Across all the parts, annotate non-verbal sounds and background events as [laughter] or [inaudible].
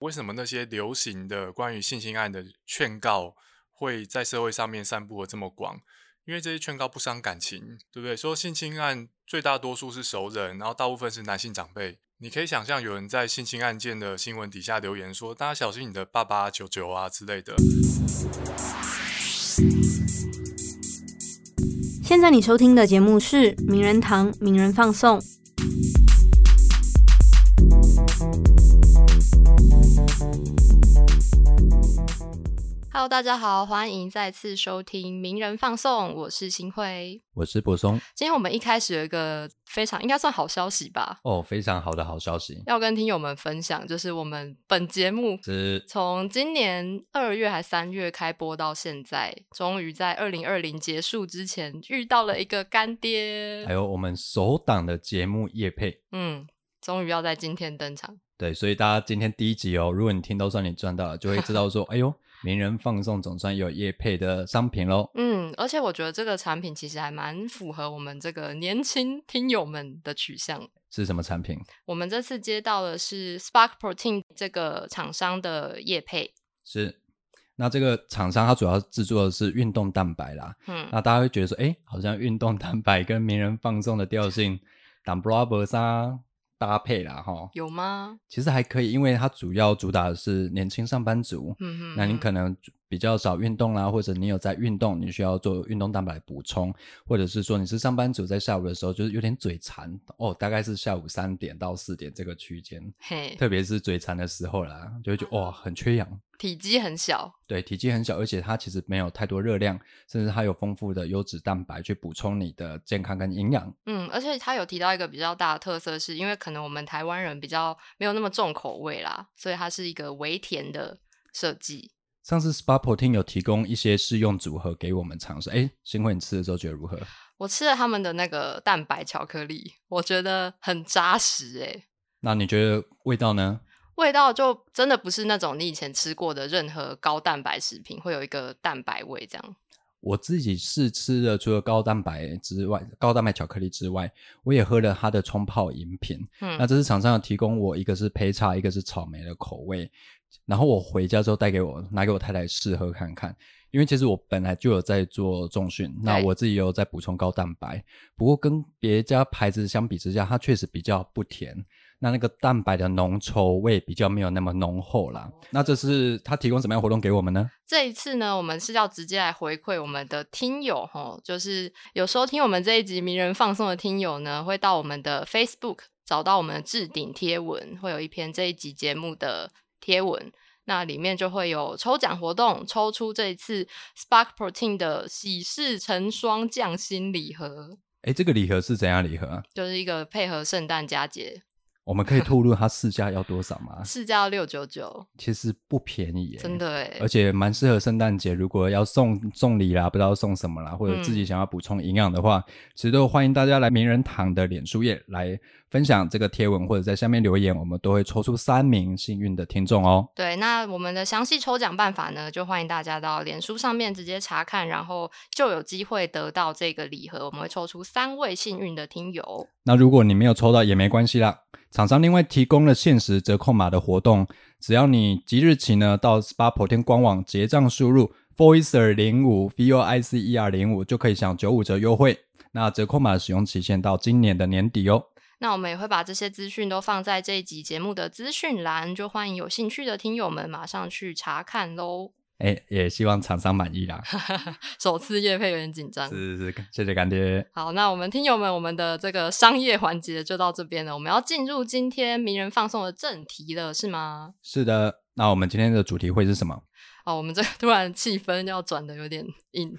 为什么那些流行的关于性侵案的劝告会在社会上面散布的这么广？因为这些劝告不伤感情，对不对？说性侵案最大多数是熟人，然后大部分是男性长辈。你可以想象有人在性侵案件的新闻底下留言说：“大家小心你的爸爸、舅舅啊之类的。”现在你收听的节目是《名人堂名人放送》。Hello，大家好，欢迎再次收听《名人放送》，我是新辉，我是柏松。今天我们一开始有一个非常应该算好消息吧？哦，非常好的好消息，要跟听友们分享，就是我们本节目是从今年二月还三月开播到现在，终于在二零二零结束之前遇到了一个干爹，还有我们首档的节目叶配，嗯，终于要在今天登场。对，所以大家今天第一集哦，如果你听到算你赚到了，就会知道说，[laughs] 哎呦。名人放送总算有叶配的商品喽。嗯，而且我觉得这个产品其实还蛮符合我们这个年轻听友们的取向。是什么产品？我们这次接到的是 Spark Protein 这个厂商的叶配。是，那这个厂商它主要制作的是运动蛋白啦。嗯，那大家会觉得说，哎，好像运动蛋白跟名人放送的调性，当 Brothers 啊。搭配啦，哈，有吗？其实还可以，因为它主要主打的是年轻上班族。嗯哼，那你可能比较少运动啦，或者你有在运动，你需要做运动蛋白补充，或者是说你是上班族，在下午的时候就是有点嘴馋哦，大概是下午三点到四点这个区间，嘿，特别是嘴馋的时候啦，就会觉得哇，很缺氧。体积很小，对，体积很小，而且它其实没有太多热量，甚至它有丰富的优质蛋白去补充你的健康跟营养。嗯，而且它有提到一个比较大的特色，是因为可能我们台湾人比较没有那么重口味啦，所以它是一个微甜的设计。上次 Spa Protein 有提供一些试用组合给我们尝试，哎，新辉你吃的时候觉得如何？我吃了他们的那个蛋白巧克力，我觉得很扎实，哎。那你觉得味道呢？味道就真的不是那种你以前吃过的任何高蛋白食品会有一个蛋白味这样。我自己是吃了，除了高蛋白之外，高蛋白巧克力之外，我也喝了它的冲泡饮品。嗯，那这是厂商有提供我一个是焙茶，一个是草莓的口味。然后我回家之后带给我拿给我太太试喝看看，因为其实我本来就有在做重训，那我自己有在补充高蛋白，不过跟别家牌子相比之下，它确实比较不甜。那那个蛋白的浓稠味比较没有那么浓厚啦。那这是他提供什么样活动给我们呢？这一次呢，我们是要直接来回馈我们的听友哈，就是有收听我们这一集名人放送的听友呢，会到我们的 Facebook 找到我们的置顶贴文，会有一篇这一集节目的贴文，那里面就会有抽奖活动，抽出这一次 Spark Protein 的喜事成双匠心礼盒。哎，这个礼盒是怎样礼盒啊？就是一个配合圣诞佳节。我们可以透露它市价要多少吗？市价要六九九，其实不便宜，真的哎，而且蛮适合圣诞节。如果要送送礼啦，不知道送什么啦，或者自己想要补充营养的话，其实都欢迎大家来名人堂的脸书页来分享这个贴文，或者在下面留言，我们都会抽出三名幸运的听众哦。对，那我们的详细抽奖办法呢，就欢迎大家到脸书上面直接查看，然后就有机会得到这个礼盒。我们会抽出三位幸运的听友。那如果你没有抽到也没关系啦。厂商另外提供了限时折扣码的活动，只要你即日起呢到 Spa Protein 官网结账，输入 Voicer 零五 V O I C E R 零五就可以享九五折优惠。那折扣码使用期限到今年的年底哦。那我们也会把这些资讯都放在这一集节目的资讯栏，就欢迎有兴趣的听友们马上去查看喽。哎，也希望厂商满意啦。[laughs] 首次夜配有点紧张，是是是，谢谢干爹。好，那我们听友们，我们的这个商业环节就到这边了。我们要进入今天名人放送的正题了，是吗？是的。那我们今天的主题会是什么？哦，我们这突然气氛要转的有点硬。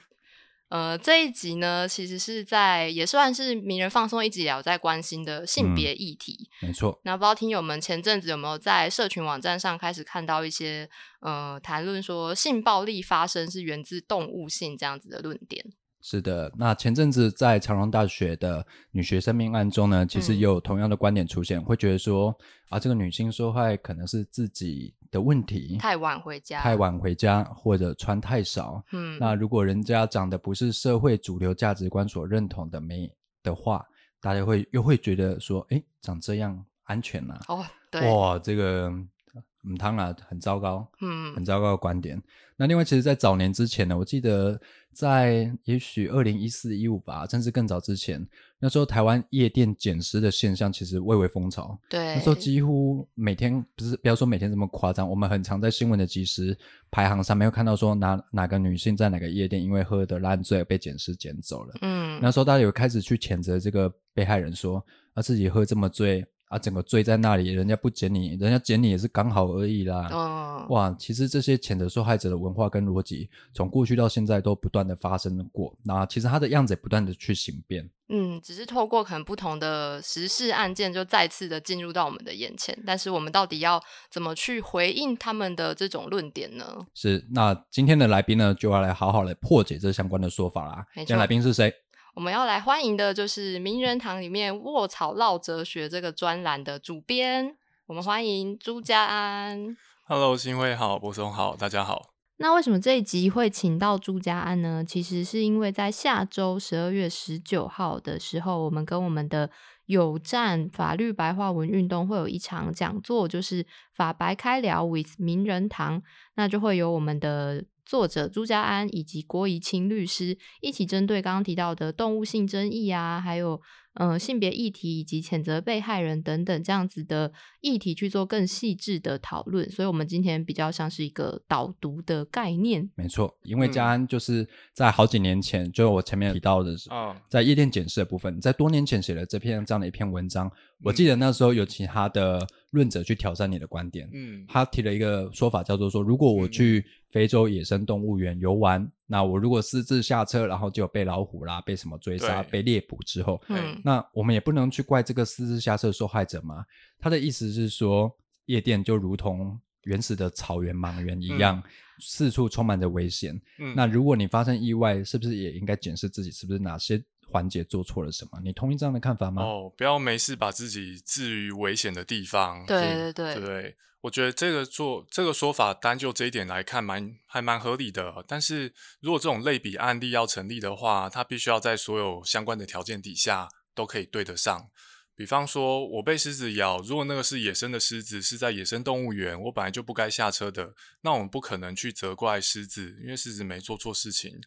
呃，这一集呢，其实是在也算是名人放松一直也有在关心的性别议题。没错。那不知道听友们前阵子有没有在社群网站上开始看到一些呃谈论说性暴力发生是源自动物性这样子的论点？是的。那前阵子在长隆大学的女学生命案中呢，其实也有同样的观点出现，会觉得说啊，这个女性受害可能是自己。的问题太晚回家，太晚回家或者穿太少，嗯，那如果人家长得不是社会主流价值观所认同的美的话，大家会又会觉得说，哎，长这样安全吗？哦，对，哇，这个嗯，当然很糟糕，嗯，很糟糕的观点。那另外，其实，在早年之前呢，我记得在也许二零一四一五吧，甚至更早之前，那时候台湾夜店捡尸的现象其实蔚为风潮。对，那时候几乎每天不是不要说每天这么夸张，我们很常在新闻的即时排行上面会看到说哪哪个女性在哪个夜店因为喝的烂醉被捡尸捡走了。嗯，那时候大家有开始去谴责这个被害人，说啊自己喝这么醉。啊，整个醉在那里，人家不捡你，人家捡你也是刚好而已啦。哦，哇，其实这些谴责受害者的文化跟逻辑，从过去到现在都不断的发生过。那其实他的样子也不断的去形变。嗯，只是透过可能不同的时事案件，就再次的进入到我们的眼前。但是我们到底要怎么去回应他们的这种论点呢？是，那今天的来宾呢，就要来好好来破解这相关的说法啦。今天来宾是谁？我们要来欢迎的就是名人堂里面卧草唠哲学这个专栏的主编，我们欢迎朱家安。Hello，新会好，博松好，大家好。那为什么这一集会请到朱家安呢？其实是因为在下周十二月十九号的时候，我们跟我们的有站法律白话文运动会有一场讲座，就是法白开聊 with 名人堂，那就会有我们的。作者朱家安以及郭怡清律师一起针对刚刚提到的动物性争议啊，还有。嗯，性别议题以及谴责被害人等等这样子的议题去做更细致的讨论，所以我们今天比较像是一个导读的概念。没错，因为嘉安就是在好几年前，就我前面提到的，在夜店检视的部分，在多年前写了这篇这样的一篇文章。我记得那时候有其他的论者去挑战你的观点，嗯，他提了一个说法，叫做说，如果我去非洲野生动物园游玩。那我如果私自下车，然后就被老虎啦，被什么追杀，被猎捕之后，那我们也不能去怪这个私自下车受害者嘛？他的意思是说，夜店就如同原始的草原莽原一样，四处充满着危险。那如果你发生意外，是不是也应该检视自己是不是哪些环节做错了什么？你同意这样的看法吗？哦，不要没事把自己置于危险的地方。对对对对。我觉得这个做这个说法，单就这一点来看，蛮还蛮合理的。但是如果这种类比案例要成立的话，它必须要在所有相关的条件底下都可以对得上。比方说，我被狮子咬，如果那个是野生的狮子，是在野生动物园，我本来就不该下车的，那我们不可能去责怪狮子，因为狮子没做错事情。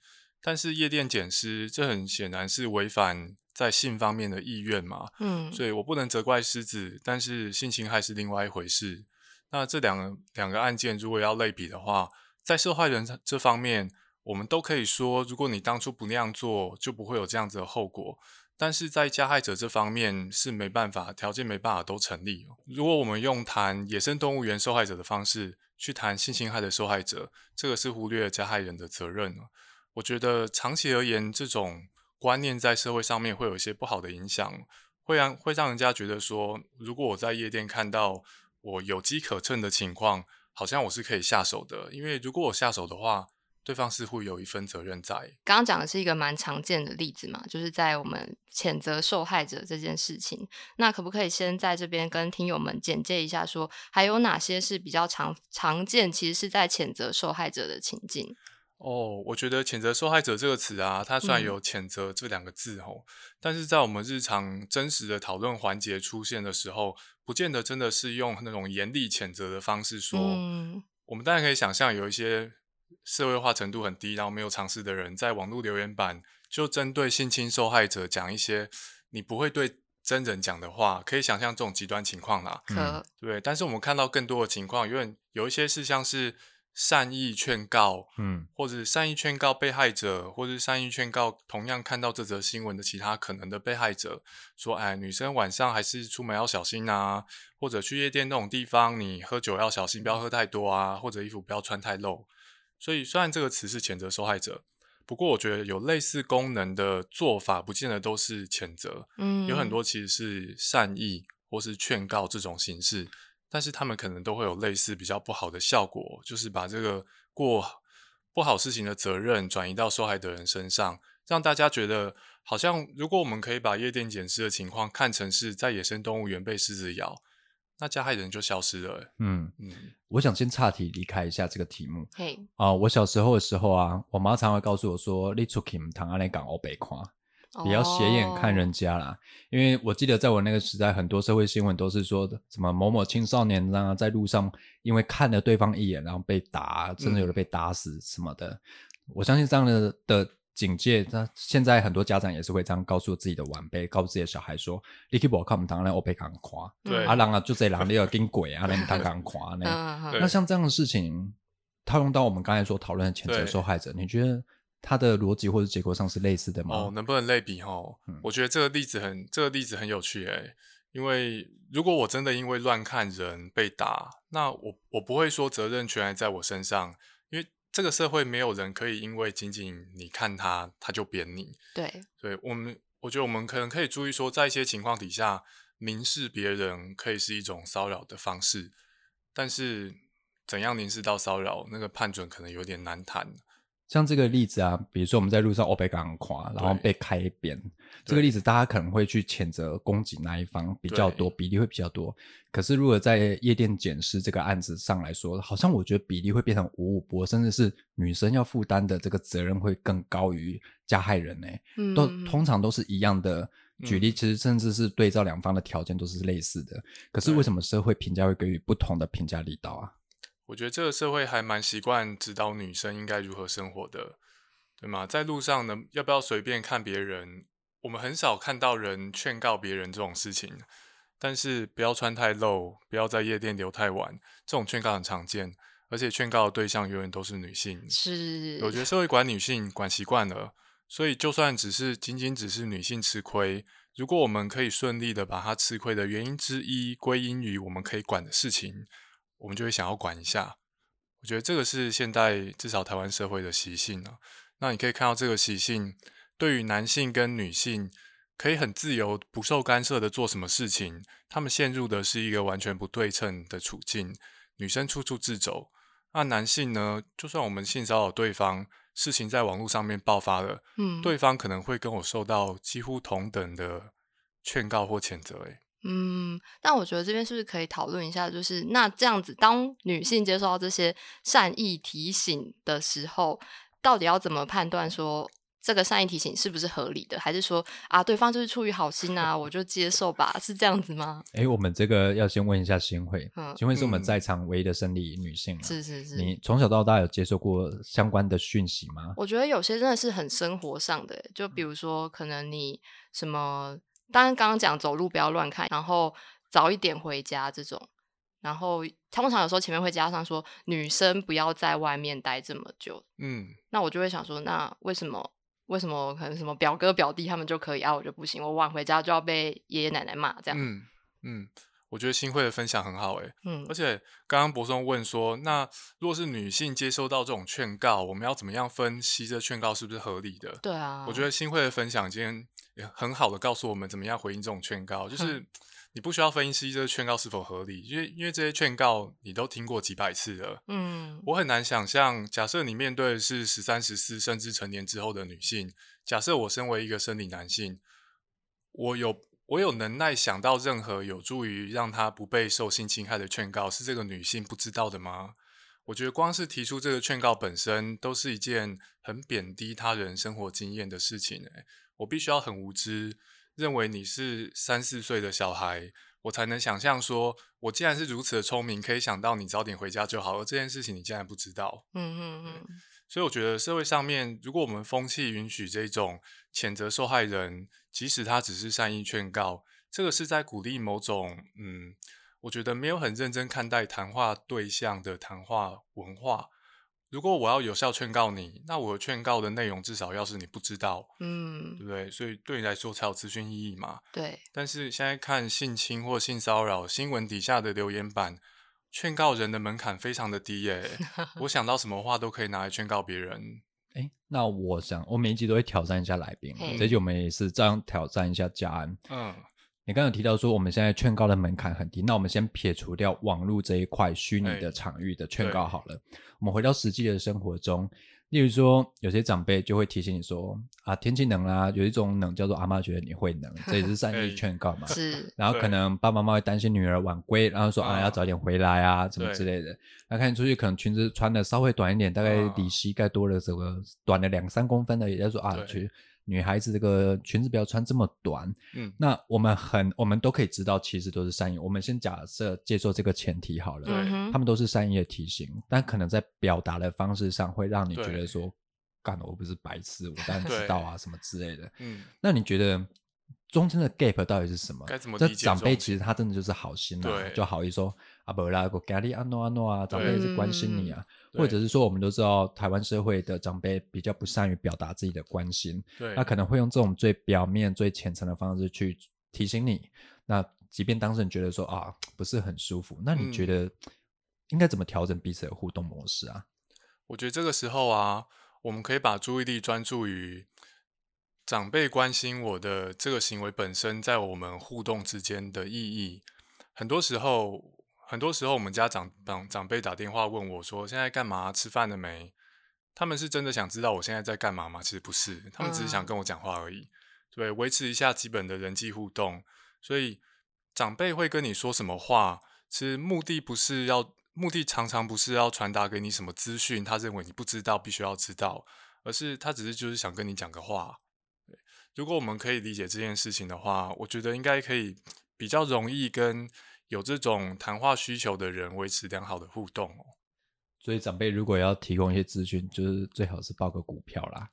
但是夜店捡尸，这很显然是违反在性方面的意愿嘛，嗯，所以我不能责怪狮子，但是性侵害是另外一回事。那这两个两个案件，如果要类比的话，在受害人这方面，我们都可以说，如果你当初不那样做，就不会有这样子的后果。但是在加害者这方面是没办法，条件没办法都成立。如果我们用谈野生动物园受害者的方式去谈性侵害的受害者，这个是忽略加害人的责任了。我觉得长期而言，这种观念在社会上面会有一些不好的影响，会让会让人家觉得说，如果我在夜店看到。我有机可乘的情况，好像我是可以下手的，因为如果我下手的话，对方似乎有一份责任在。刚刚讲的是一个蛮常见的例子嘛，就是在我们谴责受害者这件事情，那可不可以先在这边跟听友们简介一下，说还有哪些是比较常常见，其实是在谴责受害者的情境？哦，我觉得“谴责受害者”这个词啊，它虽然有“谴责”这两个字哦，但是在我们日常真实的讨论环节出现的时候，不见得真的是用那种严厉谴责的方式说。我们当然可以想象，有一些社会化程度很低，然后没有尝试的人，在网络留言板就针对性侵受害者讲一些你不会对真人讲的话，可以想象这种极端情况啦。可对，但是我们看到更多的情况，因为有一些是像是。善意劝告，嗯，或者善意劝告被害者，或者善意劝告同样看到这则新闻的其他可能的被害者，说，哎，女生晚上还是出门要小心啊，或者去夜店那种地方，你喝酒要小心，不要喝太多啊，或者衣服不要穿太露。所以，虽然这个词是谴责受害者，不过我觉得有类似功能的做法，不见得都是谴责，嗯，有很多其实是善意或是劝告这种形式。但是他们可能都会有类似比较不好的效果，就是把这个过不好事情的责任转移到受害的人身上，让大家觉得好像如果我们可以把夜店捡尸的情况看成是在野生动物园被狮子咬，那加害人就消失了。嗯嗯，我想先岔题离开一下这个题目。嘿啊，我小时候的时候啊，我妈常会告诉我说：“你出去唔谈阿你讲我被夸。”比较斜眼看人家啦。因为我记得在我那个时代，很多社会新闻都是说什么某某青少年啊，在路上因为看了对方一眼，然后被打，甚至有的被打死什么的。我相信这样的的。警戒，那现在很多家长也是会这样告诉自己的晚辈，告诉自己的小孩说：“你去不看我们当然我被赶垮，对，阿郎啊，就 [laughs] 这狼你要跟鬼啊，你当赶垮呢。”那像这样的事情，套用到我们刚才所讨论的谴责受害者，你觉得他的逻辑或者结构上是类似的吗？哦，能不能类比？哈，我觉得这个例子很，这个例子很有趣诶。因为如果我真的因为乱看人被打，那我我不会说责任全还在我身上，因为。这个社会没有人可以因为仅仅你看他，他就扁你。对，对我们，我觉得我们可能可以注意说，在一些情况底下，凝视别人可以是一种骚扰的方式，但是怎样凝视到骚扰，那个判准可能有点难谈。像这个例子啊，比如说我们在路上我被刚夸，然后被开扁，这个例子大家可能会去谴责攻击那一方比较多，比例会比较多。可是如果在夜店检视这个案子上来说，好像我觉得比例会变成五五波，甚至是女生要负担的这个责任会更高于加害人呢。都通常都是一样的举例，其实甚至是对照两方的条件都是类似的。可是为什么社会评价会给予不同的评价力道啊？我觉得这个社会还蛮习惯指导女生应该如何生活的，对吗？在路上呢，要不要随便看别人？我们很少看到人劝告别人这种事情。但是不要穿太露，不要在夜店留太晚，这种劝告很常见，而且劝告的对象永远都是女性。是，我觉得社会管女性管习惯了，所以就算只是仅仅只是女性吃亏，如果我们可以顺利的把她吃亏的原因之一归因于我们可以管的事情。我们就会想要管一下，我觉得这个是现代至少台湾社会的习性啊。那你可以看到这个习性，对于男性跟女性可以很自由、不受干涉的做什么事情，他们陷入的是一个完全不对称的处境。女生处处自走，那男性呢？就算我们性骚扰对方，事情在网络上面爆发了，嗯，对方可能会跟我受到几乎同等的劝告或谴责。诶。嗯，但我觉得这边是不是可以讨论一下，就是那这样子，当女性接受到这些善意提醒的时候，到底要怎么判断说这个善意提醒是不是合理的，还是说啊，对方就是出于好心啊，我就接受吧，是这样子吗？哎，我们这个要先问一下新慧，新慧是我们在场唯一的生理女性，是是是，你从小到大有接受过相关的讯息吗？我觉得有些真的是很生活上的，就比如说可能你什么。当然，刚刚讲走路不要乱看，然后早一点回家这种，然后通常有时候前面会加上说女生不要在外面待这么久。嗯，那我就会想说，那为什么为什么可能什么表哥表弟他们就可以啊，我就不行，我晚回家就要被爷爷奶奶骂这样。嗯嗯，我觉得新会的分享很好哎，嗯，而且刚刚博松问说，那如果是女性接收到这种劝告，我们要怎么样分析这劝告是不是合理的？对啊，我觉得新会的分享今天。也很好的告诉我们怎么样回应这种劝告，就是你不需要分析这个劝告是否合理，因为因为这些劝告你都听过几百次了。嗯，我很难想象，假设你面对的是十三、十四甚至成年之后的女性，假设我身为一个生理男性，我有我有能耐想到任何有助于让她不被受性侵害的劝告，是这个女性不知道的吗？我觉得光是提出这个劝告本身，都是一件很贬低他人生活经验的事情。诶，我必须要很无知，认为你是三四岁的小孩，我才能想象说，我既然是如此的聪明，可以想到你早点回家就好。而这件事情你竟然不知道，嗯嗯嗯。所以我觉得社会上面，如果我们风气允许这种谴责受害人，即使他只是善意劝告，这个是在鼓励某种，嗯，我觉得没有很认真看待谈话对象的谈话文化。如果我要有效劝告你，那我劝告的内容至少要是你不知道，嗯，对不对？所以对你来说才有资讯意义嘛。对。但是现在看性侵或性骚扰新闻底下的留言板，劝告人的门槛非常的低耶。[laughs] 我想到什么话都可以拿来劝告别人。哎，那我想我每一集都会挑战一下来宾，这集我们也是这样挑战一下嘉安。嗯。你刚刚提到说我们现在劝告的门槛很低，那我们先撇除掉网络这一块虚拟的场域的劝告好了，我们回到实际的生活中，例如说有些长辈就会提醒你说啊天气冷啦，有一种冷叫做阿妈觉得你会冷，这也是善意 [laughs] 劝告嘛。[laughs] 是。[laughs] 然后可能爸爸妈妈会担心女儿晚归，然后说啊要早点回来啊，什么之类的。那看你出去可能裙子穿的稍微短一点，大概比膝盖多了这个短了两三公分的，也在说啊去。女孩子这个裙子不要穿这么短。嗯，那我们很，我们都可以知道，其实都是善意。我们先假设接受这个前提好了，对他们都是善意的提醒，但可能在表达的方式上会让你觉得说，干我不是白痴，我当然知道啊，什么之类的。嗯，那你觉得中间的 gap 到底是什么？该怎么这理解长辈其实他真的就是好心啊，就好意说啊不啦，我咖喱安诺安诺啊，长辈是关心你啊，对或者是说我们都知道台湾社会的长辈比较不善于表达自己的关心，对，那可能会用这种最表面、最浅层的方式去提醒你。那即便当事人觉得说啊不是很舒服，那你觉嗯得应该怎么调整彼此的互动模式啊？我觉得这个时候啊，我们可以把注意力专注于长辈关心我的这个行为本身，在我们互动之间的意义。很多时候，很多时候我们家长长长辈打电话问我说：“现在干嘛？吃饭了没？”他们是真的想知道我现在在干嘛吗？其实不是，他们只是想嗯跟我讲话而已。对，维持一下基本的人际互动。所以长辈会跟你说什么话，其实目的不是要，目的常常不是要传达给你什么资讯，他认为你不知道必须要知道，而是他只是就是想跟你讲个话。对，如果我们可以理解这件事情的话，我觉得应该可以比较容易跟有这种谈话需求的人维持良好的互动哦。所以长辈如果要提供一些资讯，就是最好是报个股票啦。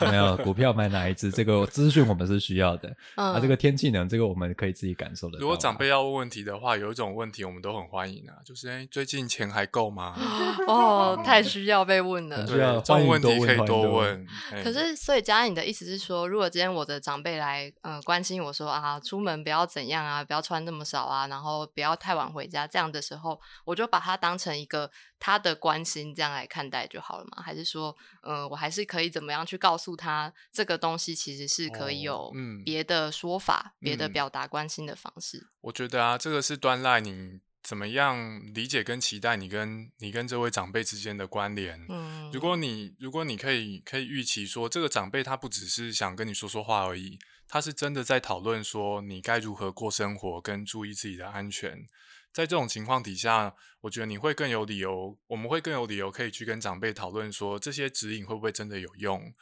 有 [laughs] 没有股票买哪一只？[laughs] 这个资讯我们是需要的。嗯啊，这个天气呢，这个我们可以自己感受的。如果长辈要问问题的话，有一种问题我们都很欢迎啊，就是哎，最近钱还够吗？[laughs] 哦，太需要被问了对，啊这种问题可以多问可是，所以佳安，你的意思是说，如果今天我的长辈来，呃，关心我说啊，出门不要怎样啊，不要穿那么少啊，然后不要太晚回家，这样的时候，我就把它当成一个他的关心这样来看待就好了嘛？还是说，呃，我还是可以怎么样去告诉他，这个东西其实是可以哦有嗯别的说法、别的嗯表达关心的方式？我觉得啊，这个是端赖你怎么样理解跟期待你跟你跟这位长辈之间的关联。嗯，如果你如果你可以可以预期说，这个长辈他不只是想跟你说说话而已，他是真的在讨论说你该如何过生活，跟注意自己的安全。在这种情况底下，我觉得你会更有理由，我们会更有理由可以去跟长辈讨论说，这些指引会不会真的有用？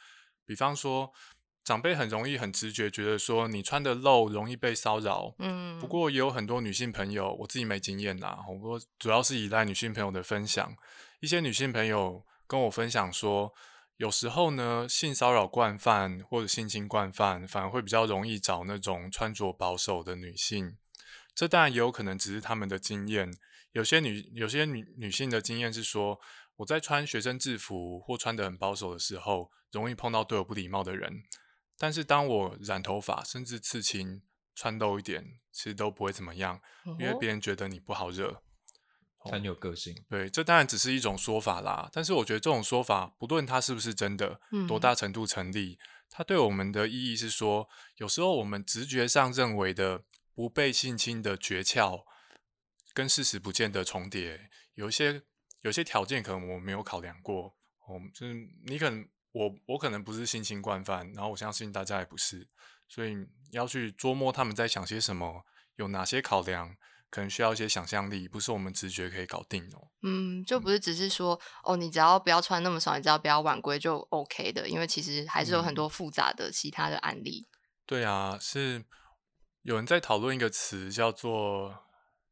比方说，长辈很容易很直觉觉得说你穿的露容易被骚扰，嗯，不过也有很多女性朋友，我自己没经验啦，我过主要是依赖女性朋友的分享。一些女性朋友跟我分享说，有时候呢，性骚扰惯犯或者性侵惯犯，反而会比较容易找那种穿着保守的女性。这当然也有可能只是他们的经验。有些女有些女女性的经验是说，我在穿学生制服或穿得很保守的时候，容易碰到对我不礼貌的人。但是当我染头发，甚至刺青、穿露一点，其实都不会怎么样，因为哦别人觉得你不好惹。很有个性。对，这当然只是一种说法啦。但是我觉得这种说法，不论它是不是真的，多嗯大程度成立，它对我们的意义是说，有时候我们直觉上认为的不被性侵的诀窍，跟事实不见得重叠。有一些有些条件可能我没有考量过，哦，就是你可能我我可能不是性侵惯犯，然后我相信大家也不是，所以要去捉摸他们在想些什么，有哪些考量，可能需要一些想象力，不是我们直觉可以搞定哦。嗯，就不是只是说哦，你只要不要穿那么少，你只要不要晚归就 OK 的，因为其实还是有很嗯多复杂的其他的案例。对啊，是有人在讨论一个词叫做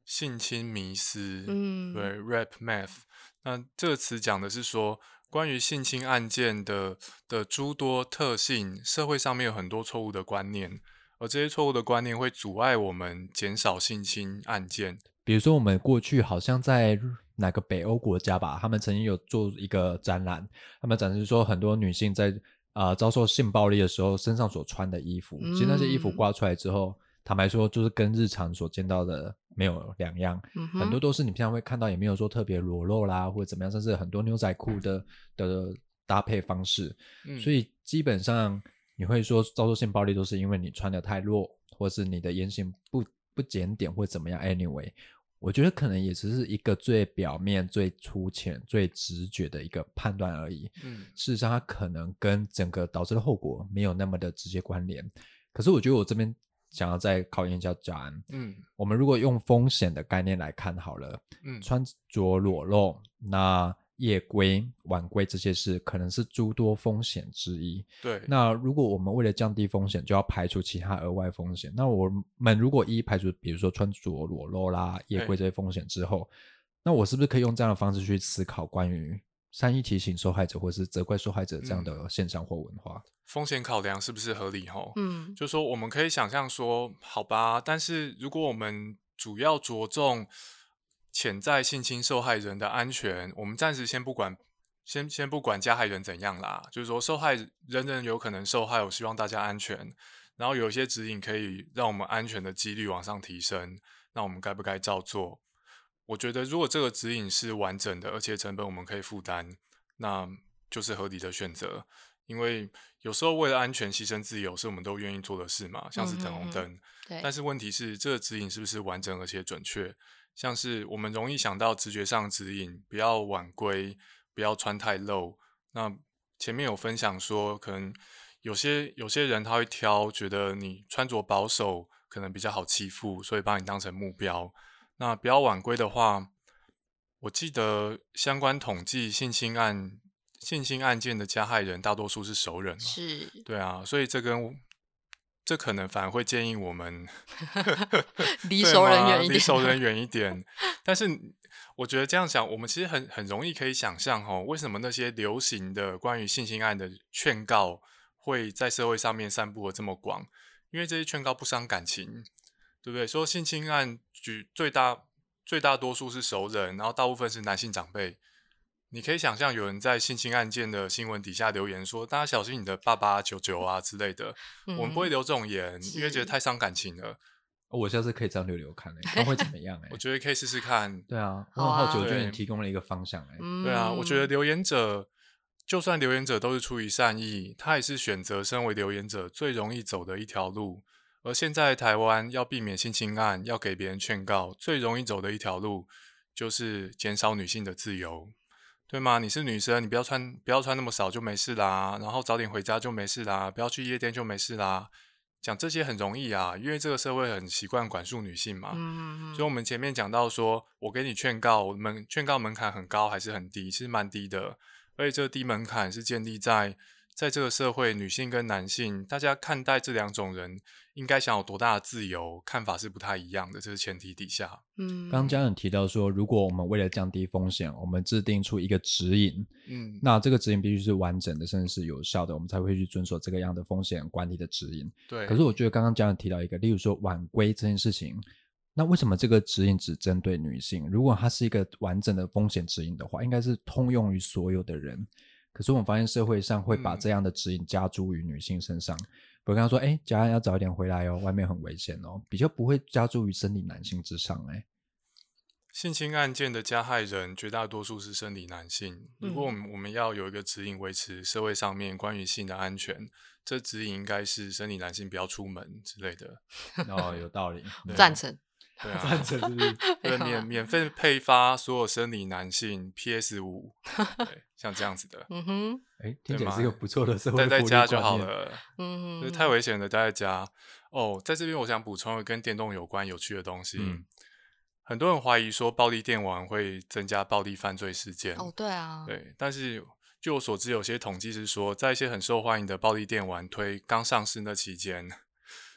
性侵迷思，嗯，对，rap math。那这个词讲的是说，关于性侵案件的的诸多特性，社会上面有很多错误的观念，而这些错误的观念会阻碍我们减少性侵案件。比如说，我们过去好像在哪个北欧国家吧，他们曾经有做一个展览，他们展示说很多女性在啊、呃遭受性暴力的时候身上所穿的衣服，其实那些衣服嗯挂出来之后，坦白说就是跟日常所见到的没有两样，嗯很多，都是你平常会看到，也没有说特别裸露啦或者怎么样，甚至很多牛仔裤的的搭配方式，嗯，所以基本上你会说遭受性暴力都是因为你穿的太弱，或是你的言行不不检点或怎么样。Anyway，我觉得可能也只是一个最表面、最粗浅、最直觉的一个判断而已。嗯事实上，它可能跟整个导致的后果没有那么的直接关联。可是，我觉得我这边想要再考验一下贾安，嗯我们如果用风险的概念来看好了，嗯穿着裸露，那夜归、晚归这些事，可能是诸多风险之一。对，那如果我们为了降低风险，就要排除其他额外风险。那我们如果一排除，比如说穿着裸露啦、夜归这些风险之后，那我是不是可以用这样的方式去思考关于善意提醒受害者或是责怪受害者这样的现象或文化？风险考量是不是合理？吼，嗯，就说我们可以想象说，好吧，但是如果我们主要着重潜在性侵受害人的安全，我们暂时先不管，先先不管加害人怎样啦。就是说，受害人人有可能受害，我希望大家安全。然后有一些指引可以让我们安全的几率往上提升，那我们该不该照做？我觉得，如果这个指引是完整的，而且成本我们可以负担，那就是合理的选择。因为有时候为了安全牺牲自由是我们都愿意做的事嘛，像是等红灯。但是问题是，这个指引是不是完整而且准确？像是我们容易想到直觉上指引，不要晚归，不要穿太露。那前面有分享说，可能有些有些人他会挑，觉得你穿着保守可能比较好欺负，所以把你当成目标。那不要晚归的话，我记得相关统计性侵案。性侵案件的加害人大多数是熟人，是，对啊，所以这跟这可能反而会建议我们 [laughs] [laughs] 离熟人远一点，离熟人远一点。但是我觉得这样想，我们其实很很容易可以想象，哦，为什么那些流行的关于性侵案的劝告会在社会上面散布的这么广？因为这些劝告不伤感情，对不对？说性侵案举最大最大多数是熟人，然后大部分是男性长辈。你可以想象有人在性侵案件的新闻底下留言说：“大家小心你的爸爸、舅舅啊之类的。”我们不会留这种言，因为觉得太伤感情了。我下次可以这样留留看，哎，那会怎么样？哎，[laughs] 我觉得可以试试看。[laughs] 对啊，然后九卷也提供了一个方向，哎，对啊，我觉得留言者就算留言者都是出于善意，他也是选择身为留言者最容易走的一条路。而现在台湾要避免性侵案，要给别人劝告，最容易走的一条路就是减少女性的自由。对吗？你是女生，你不要穿，不要穿那么少就没事啦。然后早点回家就没事啦，不要去夜店就没事啦。讲这些很容易啊，因为这个社会很习惯管束女性嘛。嗯所以，我们前面讲到说，我给你劝告，门劝告门槛很高还是很低？其实蛮低的，而且这个低门槛是建立在。在这个社会，女性跟男性，大家看待这两种人应该想有多大的自由，看法是不太一样的。这是前提底下，嗯，刚刚家人提到说，如果我们为了降低风险，我们制定出一个指引，嗯，那这个指引必须是完整的，甚至是有效的，我们才会去遵守这个样的风险管理的指引。对。可是我觉得刚刚家人提到一个，例如说晚归这件事情，那为什么这个指引只针对女性？如果它是一个完整的风险指引的话，应该是通用于所有的人。可是我们发现社会上会把这样的指引加诸于女性身上，比如跟他说：“哎，家人要早一点回来哦，外面很危险哦。”比较不会加诸于生理男性之上。哎，性侵案件的加害人绝大多数是生理男性。如果我们我们要有一个指引维持社会上面关于性的安全，这指引应该是生理男性不要出门之类的。[laughs] 哦，有道理，[laughs] 赞成。对 [laughs] 啊，对，免 [laughs] 免费配发所有生理男性 PS 五，像这样子的，嗯哼，哎，听起来是个不错的社？会待在家就好了，嗯哼，太危。险了待在家。哦，在这边我想补充一个跟电动有关有趣的东西，很多人怀疑说暴力电玩会增加暴力犯罪事件，哦，对啊，对，但是据我所知，有些统计是说，在一些很受欢迎的暴力电玩推刚上市那期间。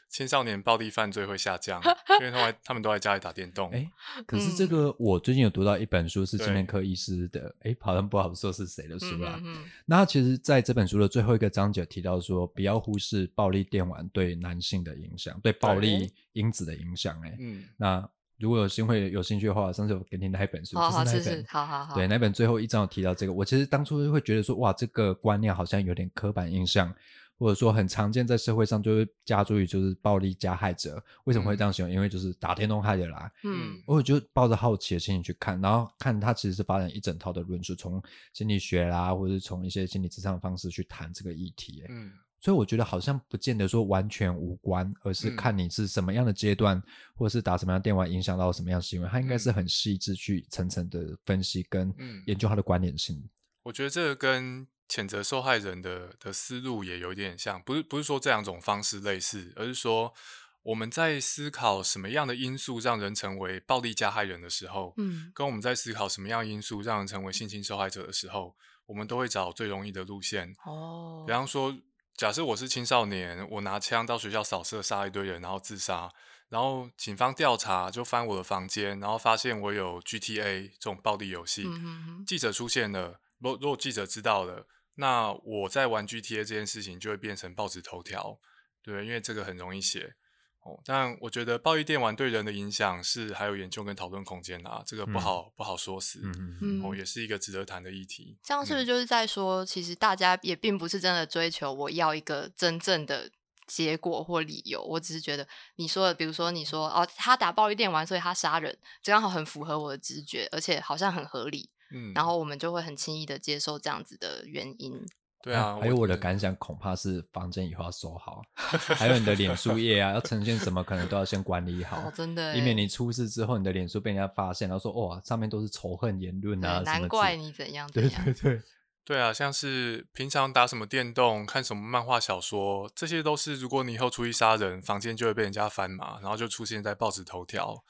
青少年暴力犯罪会下降，[laughs] 因为他们他们都在家里打电动。哎，可是这个我最近有读到一本书，是精神科医师的，哎，好像不好说是谁的书啦。那其实在这本书的最后一个章节提到说，不要忽视暴力电玩对男性的影响，对暴力因子的影响。哎，嗯，那如果有新会有兴趣的话，上次我给你那一本书，就是那本，好好好，对，那本最后一章有提到这个。我其实当初会觉得说，哇，这个观念好像有点刻板印象。或者说很常见在社会上，就会加注于就是暴力加害者为什么会这样形容？因为就是打电动害的啦。嗯，我就抱着好奇的心情去看，然后看他其实是发展一整套的论述，从心理学啦，或者是从一些心理智商的方式去谈这个议题。嗯，所以我觉得好像不见得说完全无关，而是看你是什么样的阶段，或者是打什么样电玩影响到什么样行为，他应该是很细致去层层的分析跟研究他的关联性。我觉得这个跟。谴责受害人的的思路也有点像，不是不是说这两种方式类似，而是说我们在思考什么样的因素让人成为暴力加害人的时候，嗯，跟我们在思考什么样因素让人成为性侵受害者的时候，我们都会找最容易的路线。哦，比方说，假设我是青少年，我拿枪到学校扫射杀一堆人，然后自杀，然后警方调查就翻我的房间，然后发现我有 GTA 这种暴力游戏，嗯记者出现了，如如果记者知道了，那我在玩 GTA 这件事情就会变成报纸头条，对，因为这个很容易写。哦，但我觉得暴力电玩对人的影响是还有研究跟讨论空间啊，这个不嗯好、不好说死，嗯嗯嗯哦，也是一个值得谈的议题。这样是不是嗯就是在说，其实大家也并不是真的追求我要一个真正的结果或理由，我只是觉得你说的，比如说你说哦，他打暴力电玩，所以他杀人，这刚好很符合我的直觉，而且好像很合理，嗯，然后我们就会很轻易的接受这样子的原因。对啊，还有我的感想，恐怕是房间以后要收好，[laughs] 还有你的脸书页啊，要呈现什么，可能都要先管理好哦，，真的，以免你出事之后，你的脸书被人家发现，然后说哇，上面都是仇恨言论啊，什么之难怪你怎样怎对样对对，[laughs] 对啊，像是平常打什么电动、看什么漫画小说，这些都是如果你以后出去杀人，房间就会被人家翻嘛，然后就出现在报纸头条。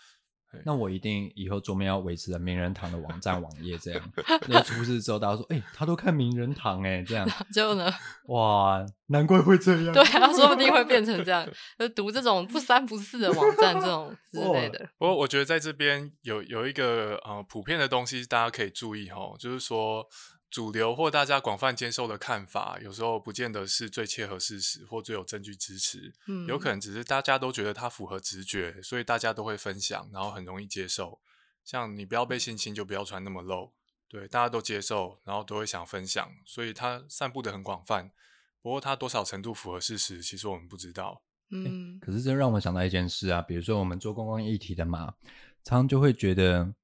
那我一定以后桌面要维持着名人堂的网站网页这样，那出事之后大家说，哎、他都看名人堂哎、这样，[laughs] 就呢，哇，难怪会这样，对啊，说不定会变成这样，就读这种不三不四的网站这种 [laughs] 之类的。不过我觉得在这边有有一个呃普遍的东西，大家可以注意哈，就是说主流或大家广泛接受的看法，有时候不见得是最切合事实或最有证据支持，嗯，有可能只是大家都觉得它符合直觉，所以大家都会分享，然后很容易接受。像你不要被性侵，就不要穿那么露，对，大家都接受，然后都会想分享，所以它散布的很广泛。不过它多少程度符合事实，其实我们不知道。嗯可是这让我想到一件事啊，比如说我们做公共议题的嘛，常常就会觉得，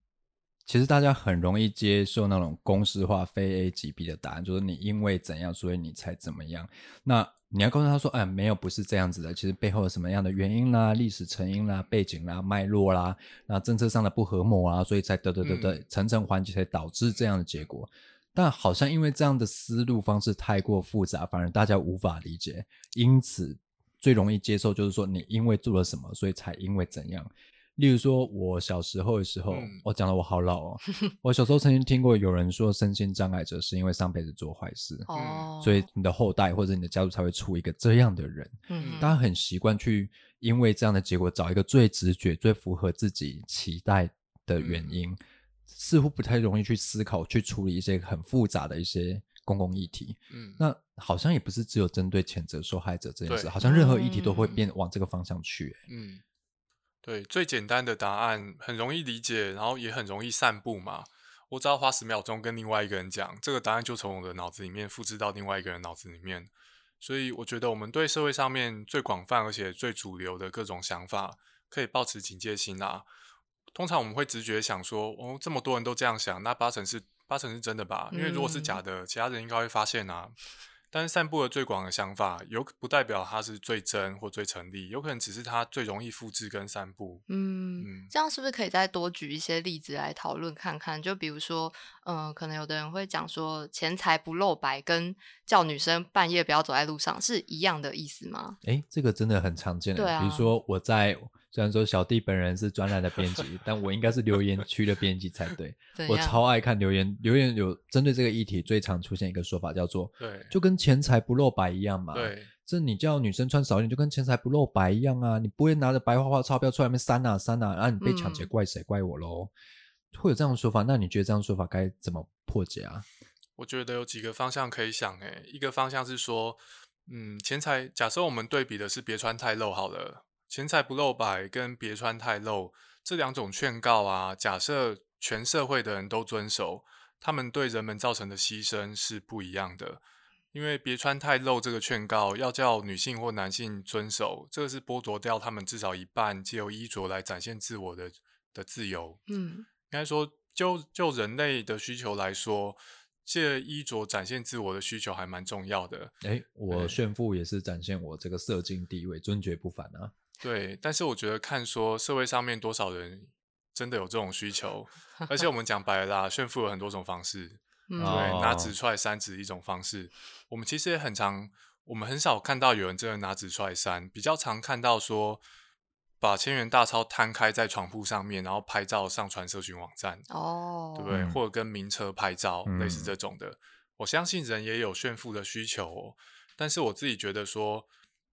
其实大家很容易接受那种公式化、非 A 即 B 的答案，就是你因为怎样，所以你才怎么样。那你要告诉他说，哎，没有，不是这样子的，其实背后有什么样的原因啦、历史成因啦、背景啦、脉络啦，那政策上的不和睦啊，所以才得得得得嗯层层环节才导致这样的结果。但好像因为这样的思路方式太过复杂，反而大家无法理解，因此最容易接受就是说你因为做了什么，所以才因为怎样。例如说，我小时候的时候，嗯我讲的我好老哦。[laughs] 我小时候曾经听过有人说，身心障碍者是因为上辈子做坏事，哦，所以你的后代或者你的家族才会出一个这样的人。嗯大家很习惯去因为这样的结果找一个最直觉、最符合自己期待的原因，似乎不太容易去思考、去处理一些很复杂的一些公共议题。嗯，那好像也不是只有针对谴责受害者这件事，好像任何议题都会嗯变往这个方向去、欸嗯，对，最简单的答案很容易理解，然后也很容易散布嘛。我只要花十秒钟跟另外一个人讲，这个答案就从我的脑子里面复制到另外一个人脑子里面。所以我觉得我们对社会上面最广泛而且最主流的各种想法，可以保持警戒心啊。通常我们会直觉想说，哦，这么多人都这样想，那八成是八成是真的吧？因为如果是假的，其他人应该会发现啊。但是散布的最广的想法，有不代表它是最真或最成立，有可能只是它最容易复制跟散布。嗯嗯，这样是不是可以再多举一些例子来讨论看看？就比如说，嗯、可能有的人会讲说，钱财不露白跟叫女生半夜不要走在路上是一样的意思吗？哎，这个真的很常见的。对啊比如说我在虽然说小弟本人是专栏的编辑，但我应该是留言区的编辑才对。[laughs] 我超爱看留言，留言有针对这个议题最常出现一个说法叫做对，就跟钱财不露白一样嘛。对，这你叫女生穿少一点，就跟钱财不露白一样啊！你不会拿着白花花钞票出来面删啊删啊，然后你被抢劫，嗯怪谁？怪我喽！会有这样的说法，那你觉得这样说法该怎么破解啊？我觉得有几个方向可以想，诶，一个方向是说，嗯，钱财，假设我们对比的是别穿太露好了，钱财不露白跟别穿太露这两种劝告啊，假设全社会的人都遵守，他们对人们造成的牺牲是不一样的。因为别穿太露这个劝告，要叫女性或男性遵守，这个是剥夺掉他们至少一半借由衣着来展现自我的的自由。嗯应该说，就就人类的需求来说，借衣着展现自我的需求还蛮重要的。哎，我炫富也是展现我这个社经地位，尊爵不凡啊！对，但是我觉得看说社会上面多少人真的有这种需求，而且我们讲白了啦，炫富有很多种方式，[laughs] 嗯对，哦拿纸出来扇纸一种方式。我们其实也很常，我们很少看到有人真的拿纸出来扇，比较常看到说把千元大钞摊开在床铺上面，然后拍照上传社群网站，哦，对不对？嗯或者跟名车拍照，类似嗯这种的。我相信人也有炫富的需求、哦，但是我自己觉得说，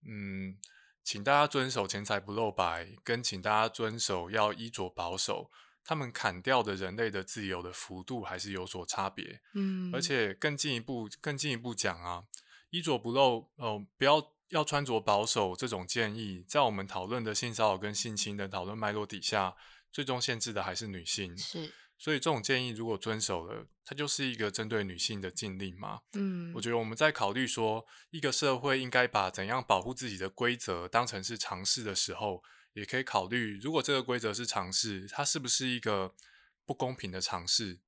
嗯，请大家遵守钱财不露白，跟请大家遵守要衣着保守，他们砍掉的人类的自由的幅度还是有所差别。嗯，而且更进一步，更进一步讲啊，衣着不露，哦、不要要穿着保守这种建议，在我们讨论的性骚扰跟性侵的讨论脉络底下，最终限制的还是女性。是，所以这种建议如果遵守了，它就是一个针对女性的禁令嘛。嗯，我觉得我们在考虑说，一个社会应该把怎样保护自己的规则当成是尝试的时候，也可以考虑，如果这个规则是尝试，它是不是一个不公平的尝试？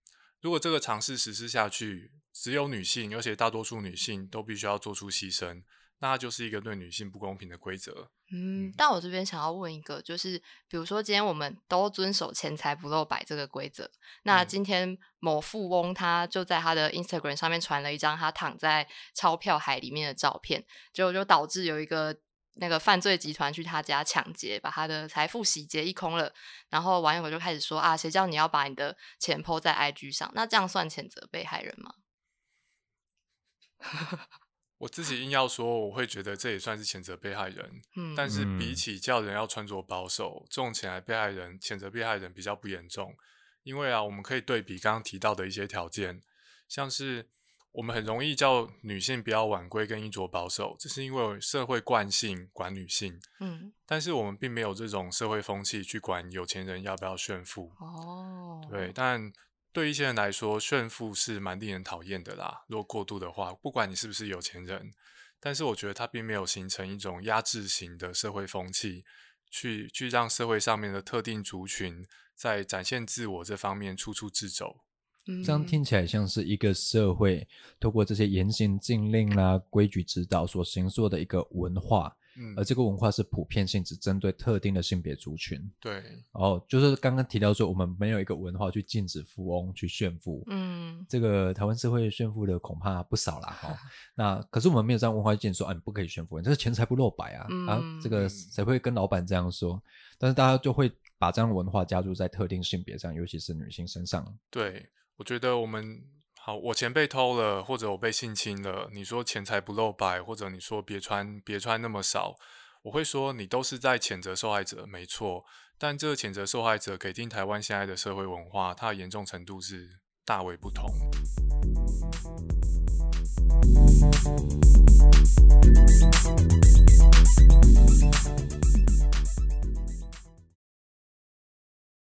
如果这个尝试实施下去，只有女性，而且大多数女性都必须要做出牺牲，那它就是一个对女性不公平的规则。嗯，但我这边想要问一个，就是比如说今天我们都遵守钱财不露白这个规则，那嗯今天某富翁他就在他的 Instagram 上面传了一张他躺在钞票海里面的照片，结果就导致有一个那个犯罪集团去他家抢劫，把他的财富洗劫一空了。然后网友就开始说啊，谁叫你要把你的钱 PO 在 IG 上？那这样算谴责被害人吗？[laughs] 我自己硬要说，我会觉得这也算是谴责被害人。嗯，但是比嗯起叫人要穿着保守，这种谴责被害人、谴责被害人比较不严重，因为啊，我们可以对比刚刚提到的一些条件，像是我们很容易叫女性不要晚归跟衣着保守，这是因为社会惯性管女性，嗯，但是我们并没有这种社会风气去管有钱人要不要炫富。哦，对，但对一些人来说，炫富是蛮令人讨厌的啦。如果过度的话，不管你是不是有钱人，但是我觉得它并没有形成一种压制型的社会风气，去去让社会上面的特定族群在展现自我这方面处处自走。嗯这样听起来像是一个社会透过这些严刑禁令啦、规矩指导所形塑的一个文化，嗯而，这个文化是普遍性，只针对特定的性别族群。对，然后，就是刚刚提到说，我们没有一个文化去禁止富翁去炫富。嗯这个台湾社会炫富的恐怕不少啦，[laughs] 哈、那可是我们没有这样文化建说，啊，你不可以炫富，你这个钱财不露白啊，啊，这个嗯谁会跟老板这样说？但是大家就会把这样的文化加注在特定性别上，尤其是女性身上。对，我觉得我们好，我钱被偷了，或者我被性侵了，你说钱财不露白，或者你说别穿别穿那么少，我会说你都是在谴责受害者，没错。但这个谴责受害者，给定台湾现在的社会文化，它的严重程度是大为不同。